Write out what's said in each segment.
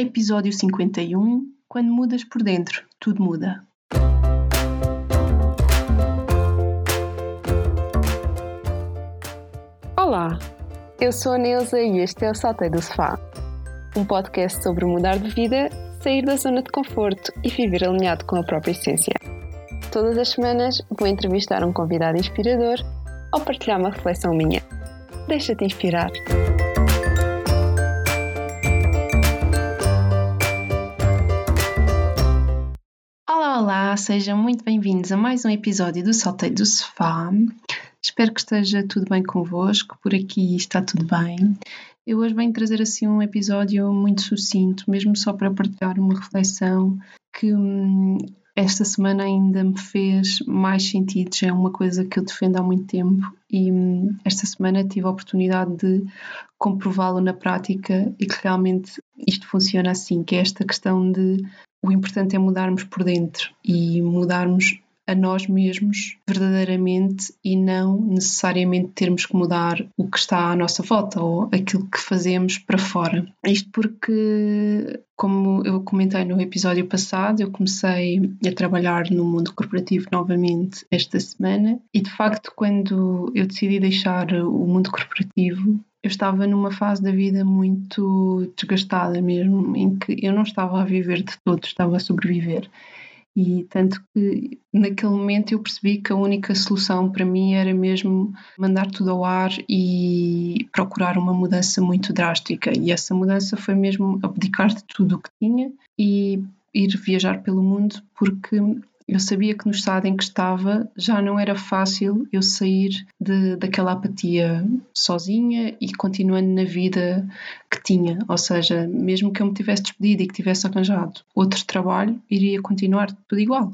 Episódio 51 Quando mudas por dentro, tudo muda. Olá, eu sou a Neuza e este é o Saltei do Sofá, um podcast sobre mudar de vida, sair da zona de conforto e viver alinhado com a própria essência. Todas as semanas vou entrevistar um convidado inspirador ou partilhar uma reflexão minha. Deixa-te inspirar. Olá, sejam muito bem-vindos a mais um episódio do Saltei do Sofá. Espero que esteja tudo bem convosco, por aqui está tudo bem. Eu hoje venho trazer assim um episódio muito sucinto, mesmo só para partilhar uma reflexão que hum, esta semana ainda me fez mais sentido, já é uma coisa que eu defendo há muito tempo e hum, esta semana tive a oportunidade de comprová-lo na prática e que realmente isto funciona assim, que é esta questão de o importante é mudarmos por dentro e mudarmos a nós mesmos verdadeiramente e não necessariamente termos que mudar o que está à nossa volta ou aquilo que fazemos para fora. Isto porque, como eu comentei no episódio passado, eu comecei a trabalhar no mundo corporativo novamente esta semana e, de facto, quando eu decidi deixar o mundo corporativo, eu estava numa fase da vida muito desgastada mesmo, em que eu não estava a viver de todo, estava a sobreviver. E tanto que naquele momento eu percebi que a única solução para mim era mesmo mandar tudo ao ar e procurar uma mudança muito drástica. E essa mudança foi mesmo abdicar de tudo o que tinha e ir viajar pelo mundo, porque eu sabia que no estado em que estava já não era fácil eu sair de, daquela apatia sozinha e continuando na vida que tinha. Ou seja, mesmo que eu me tivesse despedido e que tivesse arranjado outro trabalho, iria continuar tudo igual.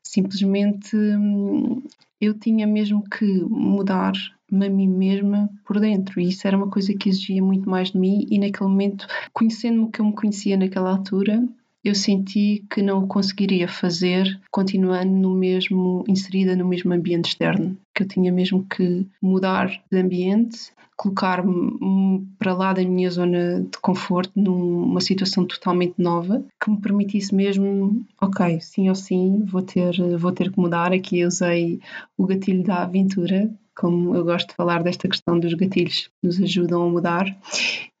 Simplesmente hum, eu tinha mesmo que mudar-me a mim mesma por dentro e isso era uma coisa que exigia muito mais de mim e naquele momento, conhecendo-me o que eu me conhecia naquela altura, eu senti que não o conseguiria fazer continuando no mesmo, inserida no mesmo ambiente externo, que eu tinha mesmo que mudar de ambiente, colocar-me para lá da minha zona de conforto, numa situação totalmente nova, que me permitisse mesmo, ok, sim ou sim, vou ter, vou ter que mudar. Aqui usei o gatilho da aventura, como eu gosto de falar desta questão dos gatilhos que nos ajudam a mudar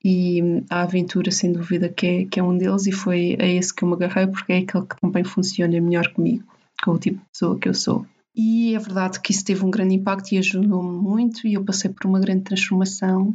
e a aventura sem dúvida que é, que é um deles e foi a esse que eu me agarrei porque é aquele que também funciona melhor comigo, com o tipo de pessoa que eu sou. E é verdade que isso teve um grande impacto e ajudou-me muito e eu passei por uma grande transformação,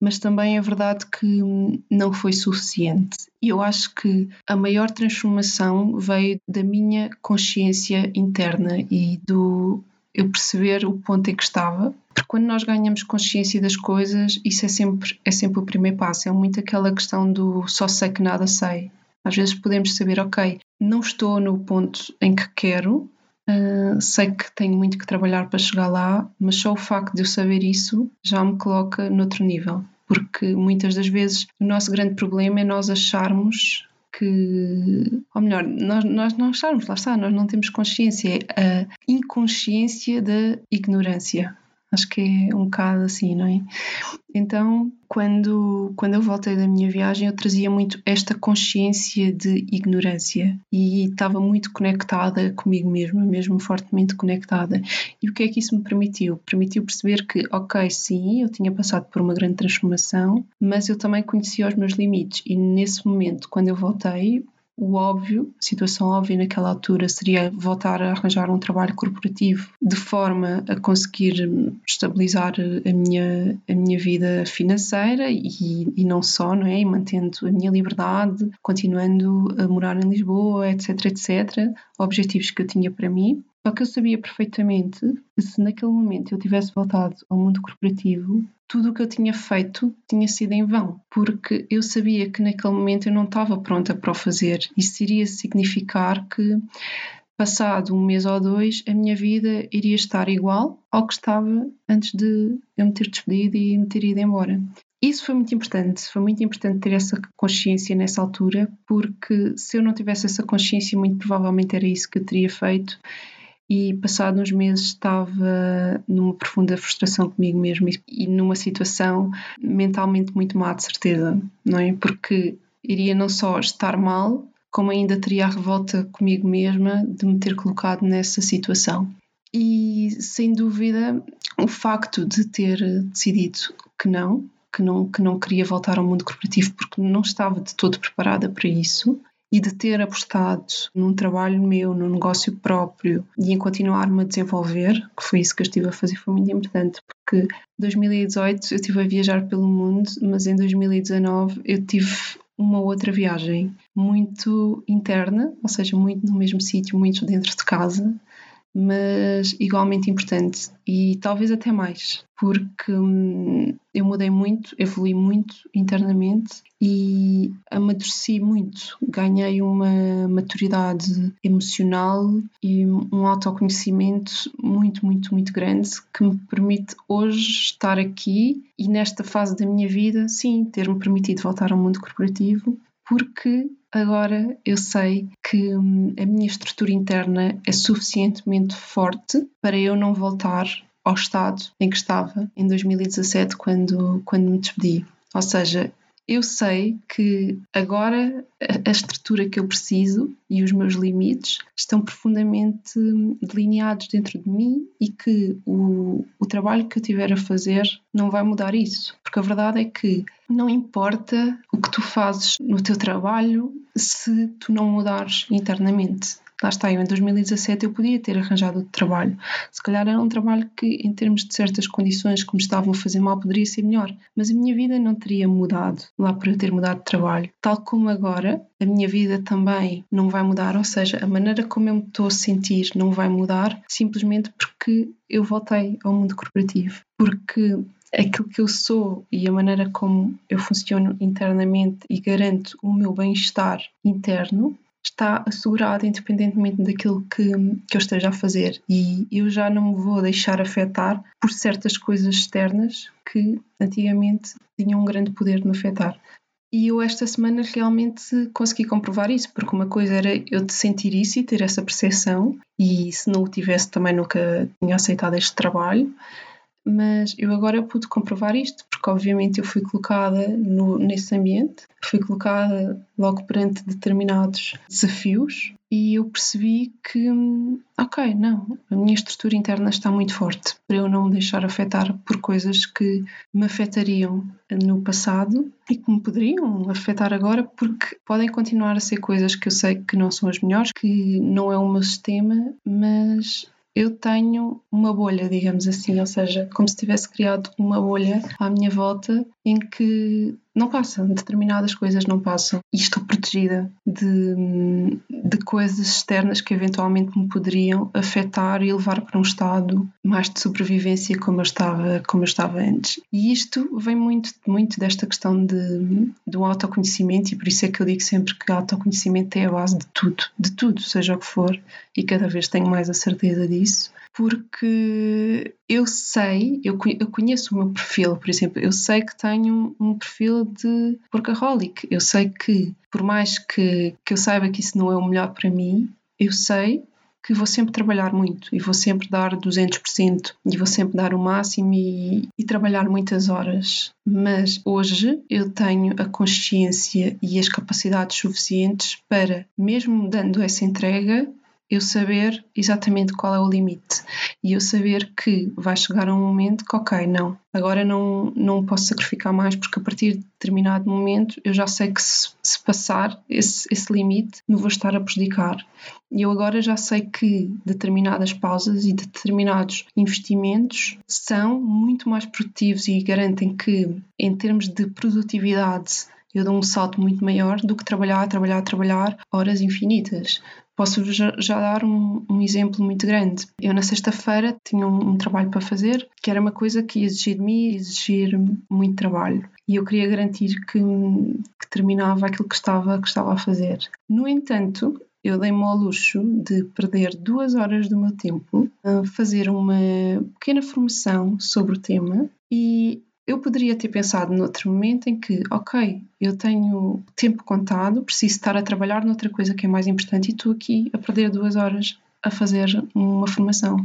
mas também é verdade que não foi suficiente. E eu acho que a maior transformação veio da minha consciência interna e do eu perceber o ponto em que estava, porque quando nós ganhamos consciência das coisas, isso é sempre, é sempre o primeiro passo. É muito aquela questão do só sei que nada sei. Às vezes podemos saber, ok, não estou no ponto em que quero, uh, sei que tenho muito que trabalhar para chegar lá, mas só o facto de eu saber isso já me coloca noutro nível. Porque muitas das vezes o nosso grande problema é nós acharmos que, ou melhor, nós, nós não estamos, lá está, nós não temos consciência, a inconsciência da ignorância. Acho que é um bocado assim, não é? Então, quando, quando eu voltei da minha viagem, eu trazia muito esta consciência de ignorância e estava muito conectada comigo mesma, mesmo fortemente conectada. E o que é que isso me permitiu? Permitiu perceber que, ok, sim, eu tinha passado por uma grande transformação, mas eu também conhecia os meus limites. E nesse momento, quando eu voltei, o óbvio, a situação óbvia naquela altura seria voltar a arranjar um trabalho corporativo de forma a conseguir estabilizar a minha, a minha vida financeira e, e não só, não é? E mantendo a minha liberdade, continuando a morar em Lisboa, etc, etc. Objetivos que eu tinha para mim. Só que eu sabia perfeitamente que se naquele momento eu tivesse voltado ao mundo corporativo, tudo o que eu tinha feito tinha sido em vão, porque eu sabia que naquele momento eu não estava pronta para o fazer. Isso iria significar que, passado um mês ou dois, a minha vida iria estar igual ao que estava antes de eu me ter despedido e me ter ido embora. Isso foi muito importante, foi muito importante ter essa consciência nessa altura, porque se eu não tivesse essa consciência, muito provavelmente era isso que eu teria feito e passado uns meses estava numa profunda frustração comigo mesmo e, numa situação mentalmente muito má de certeza, não é? Porque iria não só estar mal, como ainda teria a revolta comigo mesma de me ter colocado nessa situação. E sem dúvida, o facto de ter decidido que não, que não, que não queria voltar ao mundo corporativo porque não estava de todo preparada para isso, e de ter apostado num trabalho meu, num negócio próprio e em continuar-me a desenvolver, que foi isso que eu estive a fazer, foi muito importante, porque em 2018 eu estive a viajar pelo mundo, mas em 2019 eu tive uma outra viagem muito interna, ou seja, muito no mesmo sítio, muito dentro de casa, mas igualmente importante e talvez até mais, porque hum, eu mudei muito, evolui muito internamente e amadureci muito. Ganhei uma maturidade emocional e um autoconhecimento muito, muito, muito grande que me permite hoje estar aqui e nesta fase da minha vida, sim, ter-me permitido voltar ao mundo corporativo, porque agora eu sei que hum, a minha estrutura interna é suficientemente forte para eu não voltar ao estado em que estava em 2017 quando, quando me despedi. Ou seja, eu sei que agora a estrutura que eu preciso e os meus limites estão profundamente delineados dentro de mim e que o, o trabalho que eu tiver a fazer não vai mudar isso. Porque a verdade é que não importa o que tu fazes no teu trabalho se tu não mudares internamente lá está, eu em 2017 eu podia ter arranjado outro trabalho. Se calhar era um trabalho que, em termos de certas condições que me estavam a fazer mal, poderia ser melhor. Mas a minha vida não teria mudado lá por eu ter mudado de trabalho. Tal como agora, a minha vida também não vai mudar, ou seja, a maneira como eu me estou a sentir não vai mudar, simplesmente porque eu voltei ao mundo corporativo. Porque aquilo que eu sou e a maneira como eu funciono internamente e garanto o meu bem-estar interno está assegurado independentemente daquilo que, que eu esteja a fazer e eu já não me vou deixar afetar por certas coisas externas que antigamente tinham um grande poder de me afetar. E eu esta semana realmente consegui comprovar isso, porque uma coisa era eu sentir isso e ter essa percepção, e se não o tivesse também nunca tinha aceitado este trabalho, mas eu agora pude comprovar isto, porque obviamente eu fui colocada no, nesse ambiente, fui colocada logo perante determinados desafios e eu percebi que, ok, não, a minha estrutura interna está muito forte para eu não me deixar afetar por coisas que me afetariam no passado e que me poderiam afetar agora, porque podem continuar a ser coisas que eu sei que não são as melhores, que não é o meu sistema, mas eu tenho uma bolha, digamos assim, ou seja, como se tivesse criado uma bolha à minha volta em que não passam, determinadas coisas não passam e estou protegida de, de coisas externas que eventualmente me poderiam afetar e levar para um estado mais de sobrevivência como eu estava, como eu estava antes. E isto vem muito, muito desta questão de, do autoconhecimento e por isso é que eu digo sempre que autoconhecimento é a base de tudo, de tudo, seja o que for, e cada vez tenho mais a certeza disso porque eu sei, eu, conheço o meu perfil, por exemplo, eu sei que tenho um perfil de workaholic, eu sei que, por mais que, que eu saiba que isso não é o melhor para mim, eu sei que vou sempre trabalhar muito e vou sempre dar 200% e vou sempre dar o máximo e, e, trabalhar muitas horas. Mas hoje eu tenho a consciência e as capacidades suficientes para, mesmo dando essa entrega, eu saber exatamente qual é o limite e eu saber que vai chegar um momento que, ok, não, agora não, não posso sacrificar mais porque a partir de determinado momento eu já sei que se, se passar esse, esse limite me vou estar a prejudicar. E eu agora já sei que determinadas pausas e determinados investimentos são muito mais produtivos e garantem que, em termos de produtividade, eu dou um salto muito maior do que trabalhar, trabalhar, trabalhar horas infinitas. Posso já, já dar um, um, exemplo muito grande. Eu, na sexta-feira, tinha um, um, trabalho para fazer que era uma coisa que ia exigir de mim, exigir muito trabalho. E eu queria garantir que, que terminava aquilo que estava, que estava a fazer. No entanto, eu dei-me ao luxo de perder duas horas do meu tempo a fazer uma pequena formação sobre o tema e eu poderia ter pensado noutro momento em que, ok, eu tenho tempo contado, preciso estar a trabalhar noutra coisa que é mais importante e estou aqui a perder duas horas a fazer uma formação.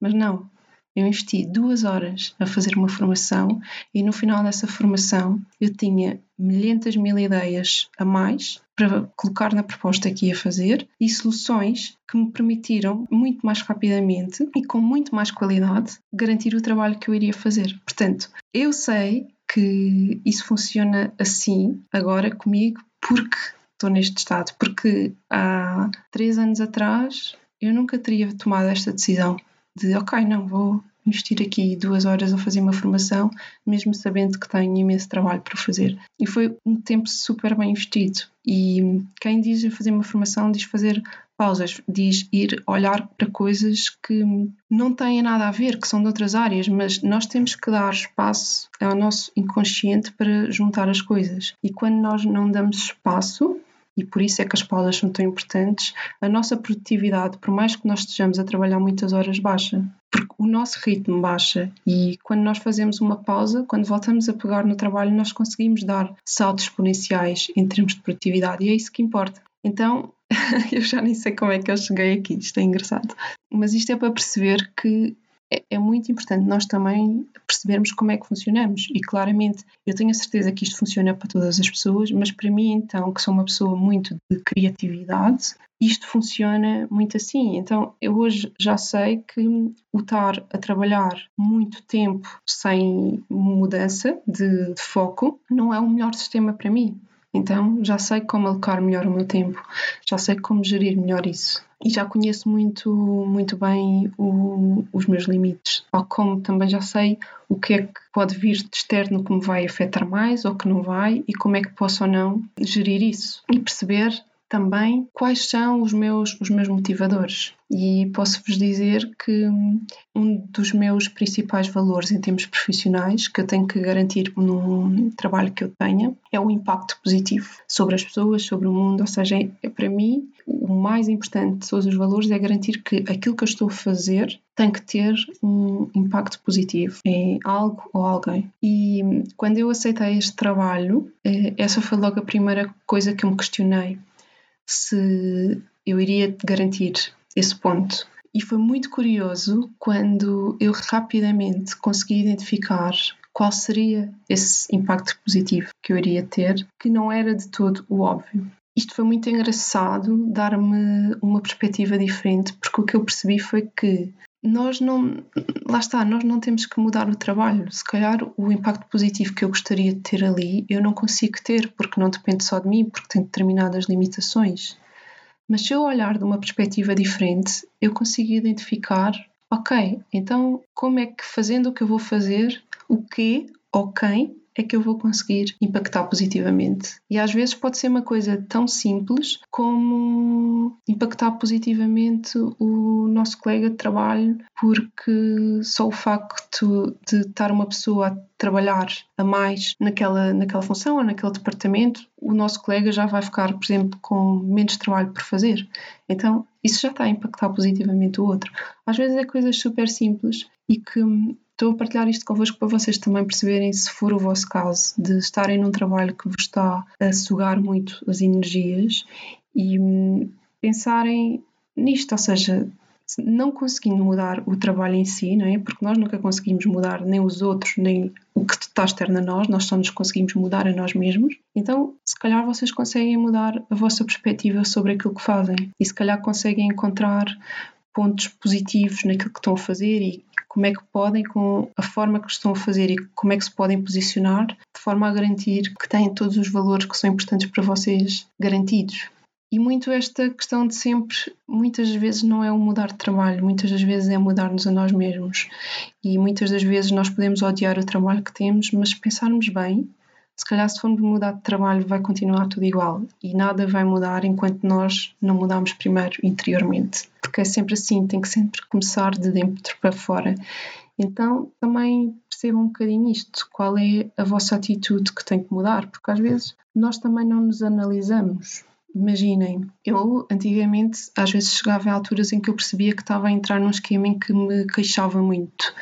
Mas não, Eu investi duas horas a fazer uma formação e no final dessa formação eu tinha milhentas mil ideias a mais para colocar na proposta que ia fazer e soluções que me permitiram muito mais rapidamente e com muito mais qualidade garantir o trabalho que eu iria fazer. Portanto, eu sei que isso funciona assim agora comigo porque estou neste estado, porque há três anos atrás eu nunca teria tomado esta decisão de ok, não, vou investir aqui duas horas a fazer uma formação, mesmo sabendo que tenho imenso trabalho para fazer. E foi um tempo super bem investido. E quem diz fazer uma formação diz fazer pausas, diz ir olhar para coisas que não têm nada a ver, que são de outras áreas, mas nós temos que dar espaço ao nosso inconsciente para juntar as coisas. E quando nós não damos espaço, e por isso é que as pausas são tão importantes, a nossa produtividade, por mais que nós estejamos a trabalhar muitas horas, baixa. Porque o nosso ritmo baixa e quando nós fazemos uma pausa, quando voltamos a pegar no trabalho, nós conseguimos dar saltos exponenciais em termos de produtividade e é isso que importa. Então, eu já nem sei como é que eu cheguei aqui, isto é engraçado. Mas isto é para perceber que é, é muito importante nós também percebermos como é que funcionamos. E claramente, eu tenho a certeza que isto funciona para todas as pessoas, mas para mim, então, que sou uma pessoa muito de criatividade, isto funciona muito assim. Então, eu hoje já sei que o estar a trabalhar muito tempo sem mudança de, de foco não é o melhor sistema para mim. Então já sei como alocar melhor o meu tempo, já sei como gerir melhor isso. E já conheço muito, muito bem o, os meus limites, tal como também já sei o que é que pode vir de externo que me vai afetar mais ou que não vai e como é que posso ou não gerir isso. E perceber também quais são os meus, os meus motivadores. E posso-vos dizer que um dos meus principais valores em termos profissionais que eu tenho que garantir num trabalho que eu tenha é o impacto positivo sobre as pessoas, sobre o mundo. Ou seja, é, para mim, o mais importante de todos os valores é garantir que aquilo que eu estou a fazer tem que ter um impacto positivo em algo ou alguém. E quando eu aceitei este trabalho, eh, essa foi logo a primeira coisa que eu me questionei se eu iria garantir esse ponto. E foi muito curioso quando eu rapidamente consegui identificar qual seria esse impacto positivo que eu iria ter, que não era de todo o óbvio. Isto foi muito engraçado, dar-me uma perspectiva diferente, porque o que eu percebi foi que nós não, lá está, nós não temos que mudar o trabalho. Se calhar o impacto positivo que eu gostaria de ter ali, eu não consigo ter, porque não depende só de mim, porque tem determinadas limitações. Mas se eu olhar de uma perspectiva diferente, eu consigo identificar, ok, então como é que fazendo o que eu vou fazer, o que ou quem é que eu vou conseguir impactar positivamente. E às vezes pode ser uma coisa tão simples como impactar positivamente o nosso colega de trabalho, porque só o facto de estar uma pessoa a trabalhar a mais naquela, naquela função ou naquele departamento, o nosso colega já vai ficar, por exemplo, com menos trabalho por fazer. Então, isso já está a impactar positivamente o outro. Às vezes é coisas super simples e que Estou a partilhar isto convosco para vocês também perceberem, se for o vosso caso, de estarem num trabalho que vos está a sugar muito as energias e hum, pensarem nisto, ou seja, não conseguindo mudar o trabalho em si, não é? Porque nós nunca conseguimos mudar nem os outros, nem o que está externo a nós, nós só nos conseguimos mudar a nós mesmos. Então, se calhar vocês conseguem mudar a vossa perspectiva sobre aquilo que fazem e se calhar conseguem encontrar pontos positivos naquilo que estão a fazer e como é que podem, com a forma que estão a fazer e como é que se podem posicionar, de forma a garantir que têm todos os valores que são importantes para vocês garantidos. E muito esta questão de sempre, muitas vezes não é o mudar de trabalho, muitas das vezes é mudar-nos a nós mesmos. E muitas das vezes nós podemos odiar o trabalho que temos, mas se pensarmos bem, se calhar se formos mudar de trabalho vai continuar tudo igual e nada vai mudar enquanto nós não mudarmos primeiro interiormente. Porque é sempre assim, tem que sempre começar de dentro para fora. Então também percebam um bocadinho isto, qual é a vossa atitude que tem que mudar, porque às vezes nós também não nos analisamos. Imaginem, eu antigamente às vezes chegava a alturas em que eu percebia que estava a entrar num esquema em que me queixava muito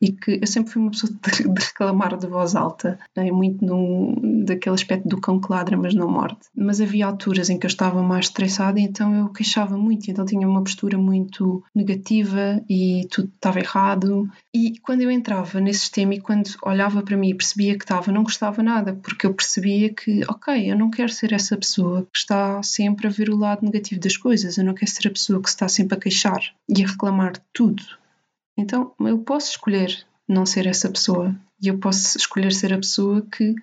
e que eu sempre fui uma pessoa de, de reclamar de voz alta, né? muito num, daquele aspecto do cão que ladra, mas não morde. Mas havia alturas em que eu estava mais estressada, então eu queixava muito, então tinha uma postura muito negativa e tudo estava errado. E quando eu entrava nesse sistema e quando olhava para mim e percebia que estava, não gostava nada, porque eu percebia que, ok, eu não quero ser essa pessoa que está sempre a ver o lado negativo das coisas, eu não quero ser a pessoa que está sempre a queixar e a reclamar de tudo. Então eu posso escolher não ser essa pessoa e eu posso escolher ser a pessoa que,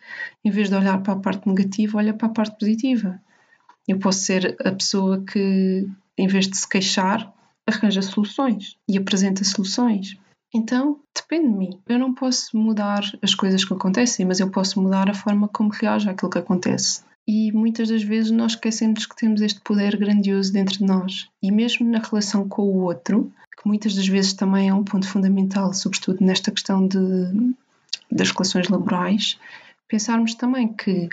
em vez de olhar para a parte negativa, olha para a parte positiva. Eu posso ser a pessoa que, em vez de se queixar, arranja soluções e apresenta soluções. Então, depende de mim. Eu não posso mudar as coisas que acontecem, mas eu posso mudar a forma como reajo àquilo que acontece. E muitas das vezes nós esquecemos que temos este poder grandioso dentro de nós. E mesmo na relação com o outro, que muitas das vezes também é um ponto fundamental, sobretudo nesta questão de, das relações laborais, pensarmos também que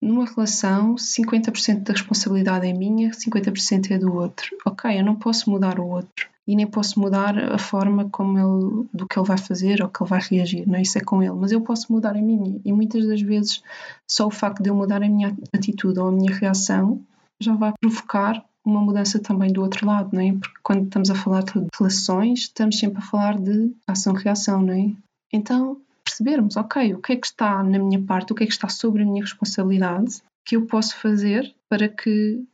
numa relação 50% da responsabilidade é minha, 50% é do outro. Ok, eu não posso mudar o outro e nem posso mudar a forma como ele, do que ele vai fazer ou que ele vai reagir, não é? Isso é com ele, mas eu posso mudar a minha e muitas das vezes só o facto de eu mudar a minha atitude ou a minha reação já vai provocar uma mudança também do outro lado, não é? Porque quando estamos a falar de relações, estamos sempre a falar de ação-reação, não é? Então, percebermos, ok, o que é que está na minha parte, o que é que está sobre a minha responsabilidade, que eu posso fazer para que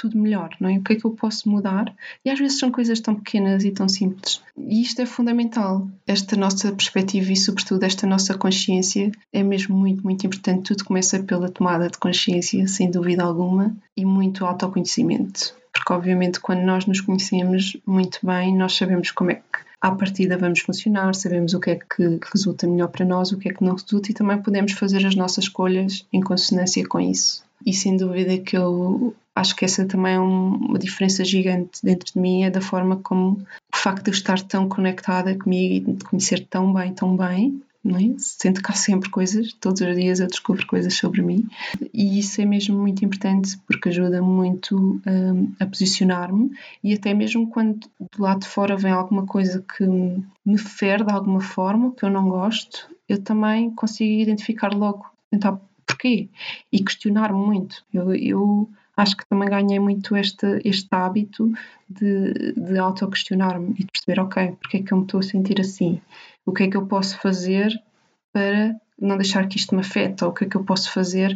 tudo melhor, não é? O que é que eu posso mudar? E às vezes são coisas tão pequenas e tão simples. E isto é fundamental. Esta nossa perspectiva e, sobretudo, esta nossa consciência é mesmo muito, muito importante. Tudo começa pela tomada de consciência, sem dúvida alguma, e muito autoconhecimento. Porque, obviamente, quando nós nos conhecemos muito bem, nós sabemos como é que à partida vamos funcionar, sabemos o que é que resulta melhor para nós, o que é que não resulta e também podemos fazer as nossas escolhas em consonância com isso. E sem dúvida que eu acho que essa também é uma diferença gigante dentro de mim, é da forma como o facto de eu estar tão conectada comigo e de conhecer tão bem, tão bem, não é? Sinto que há sempre coisas, todos os dias eu descubro coisas sobre mim e isso é mesmo muito importante porque ajuda muito um, a posicionar-me e até mesmo quando do lado de fora vem alguma coisa que me fere de alguma forma, que eu não gosto, eu também consigo identificar logo. Então, porquê? E questionar-me muito. Eu, eu acho que também ganhei muito este, este hábito de, de auto-questionar-me e de perceber, ok, porque é que eu me estou a sentir assim? O que é que eu posso fazer para não deixar que isto me afete? Ou o que é que eu posso fazer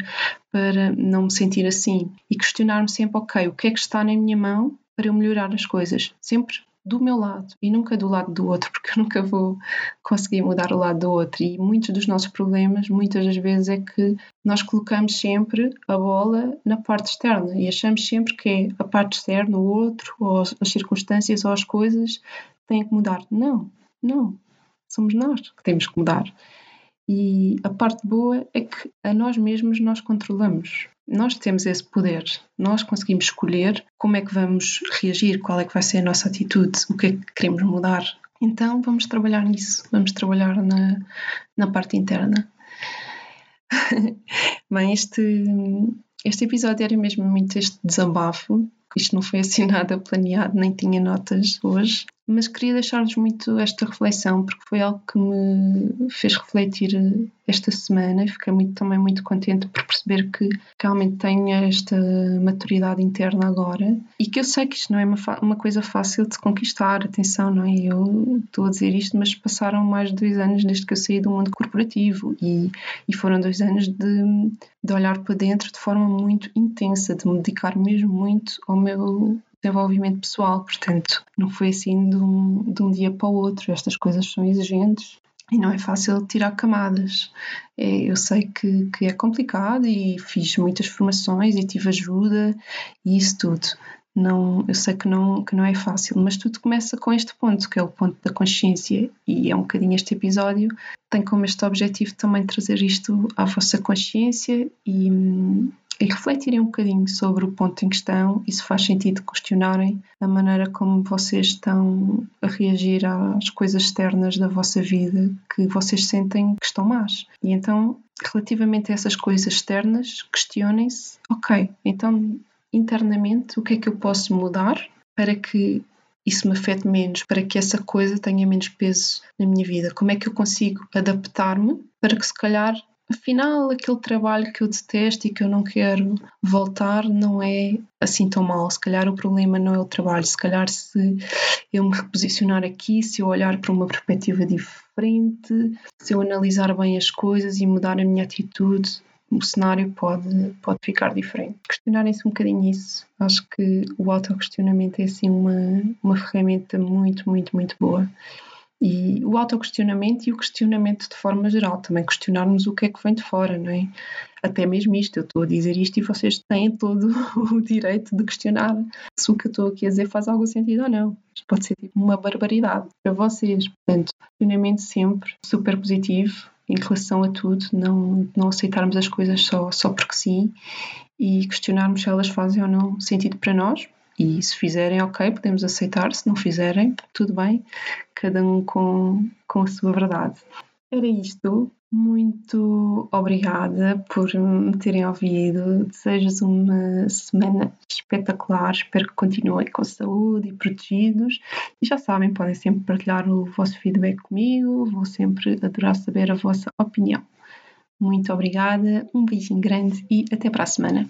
para não me sentir assim? E questionar-me sempre, ok, o que é que está na minha mão para eu melhorar as coisas? Sempre do meu lado e nunca do lado do outro, porque eu nunca vou conseguir mudar o lado do outro. E muitos dos nossos problemas, muitas das vezes, é que nós colocamos sempre a bola na parte externa e achamos sempre que é a parte externa, o outro, ou as circunstâncias ou as coisas têm que mudar. Não, não. Somos nós que temos que mudar. E a parte boa é que a nós mesmos nós controlamos. Nós temos esse poder. Nós conseguimos escolher como é que vamos reagir, qual é que vai ser a nossa atitude, o que é que queremos mudar. Então vamos trabalhar nisso, vamos trabalhar na, na parte interna. Bem, este, este episódio era mesmo muito este desabafo. Isto não foi assim nada planeado, nem tinha notas hoje mas queria deixar-vos muito esta reflexão porque foi algo que me fez refletir esta semana e fiquei muito, também muito contente por perceber que realmente tenho esta maturidade interna agora e que eu sei que isto não é uma, uma coisa fácil de conquistar, atenção, não é? Eu estou a dizer isto, mas passaram mais de dois anos desde que eu saí do mundo corporativo e, e foram dois anos de, de olhar para dentro de forma muito intensa, de me dedicar mesmo muito ao meu desenvolvimento pessoal, portanto, não foi assim de um, de um dia para o outro. Estas coisas são exigentes e não é fácil tirar camadas. É, eu sei que, que é complicado e fiz muitas formações e tive ajuda e isso tudo. Não, eu sei que não, que não é fácil, mas tudo começa com este ponto, que é o ponto da consciência, e é um bocadinho este episódio, tem como este objetivo também trazer isto à vossa consciência e, e refletirem um bocadinho sobre o ponto em questão e se faz sentido questionarem a maneira como vocês estão a reagir às coisas externas da vossa vida que vocês sentem que estão más. E então, relativamente a essas coisas externas, questionem-se: ok, então internamente o que é que eu posso mudar para que isso me afete menos, para que essa coisa tenha menos peso na minha vida? Como é que eu consigo adaptar-me para que, se calhar, afinal, aquele trabalho que eu detesto e que eu não quero voltar não é assim tão mal. Se calhar o problema não é o trabalho, se calhar se eu me reposicionar aqui, se eu olhar para uma perspectiva diferente, se eu analisar bem as coisas e mudar a minha atitude, o cenário pode, pode ficar diferente. Questionarem-se um bocadinho isso. Acho que o autoquestionamento é assim uma, uma ferramenta muito, muito, muito boa. E o autoquestionamento e o questionamento de forma geral, também questionarmos o que é que vem de fora, não é? Até mesmo isto, eu estou a dizer isto e vocês têm todo o direito de questionar se o que eu estou aqui a dizer faz algum sentido ou não. Isto pode ser tipo uma barbaridade para vocês. Portanto, questionamento sempre super positivo em relação a tudo, não, não aceitarmos as coisas só, só porque sim e questionarmos se elas fazem ou não sentido para nós, e se fizerem, ok, podemos aceitar. Se não fizerem, tudo bem, cada um com, com a sua verdade. Era isto. Muito obrigada por me terem ouvido. Desejo uma semana espetacular. Espero que continuem com saúde e protegidos. E já sabem, podem sempre partilhar o vosso feedback comigo. Vou sempre adorar saber a vossa opinião. Muito obrigada, um beijinho grande e até para a semana.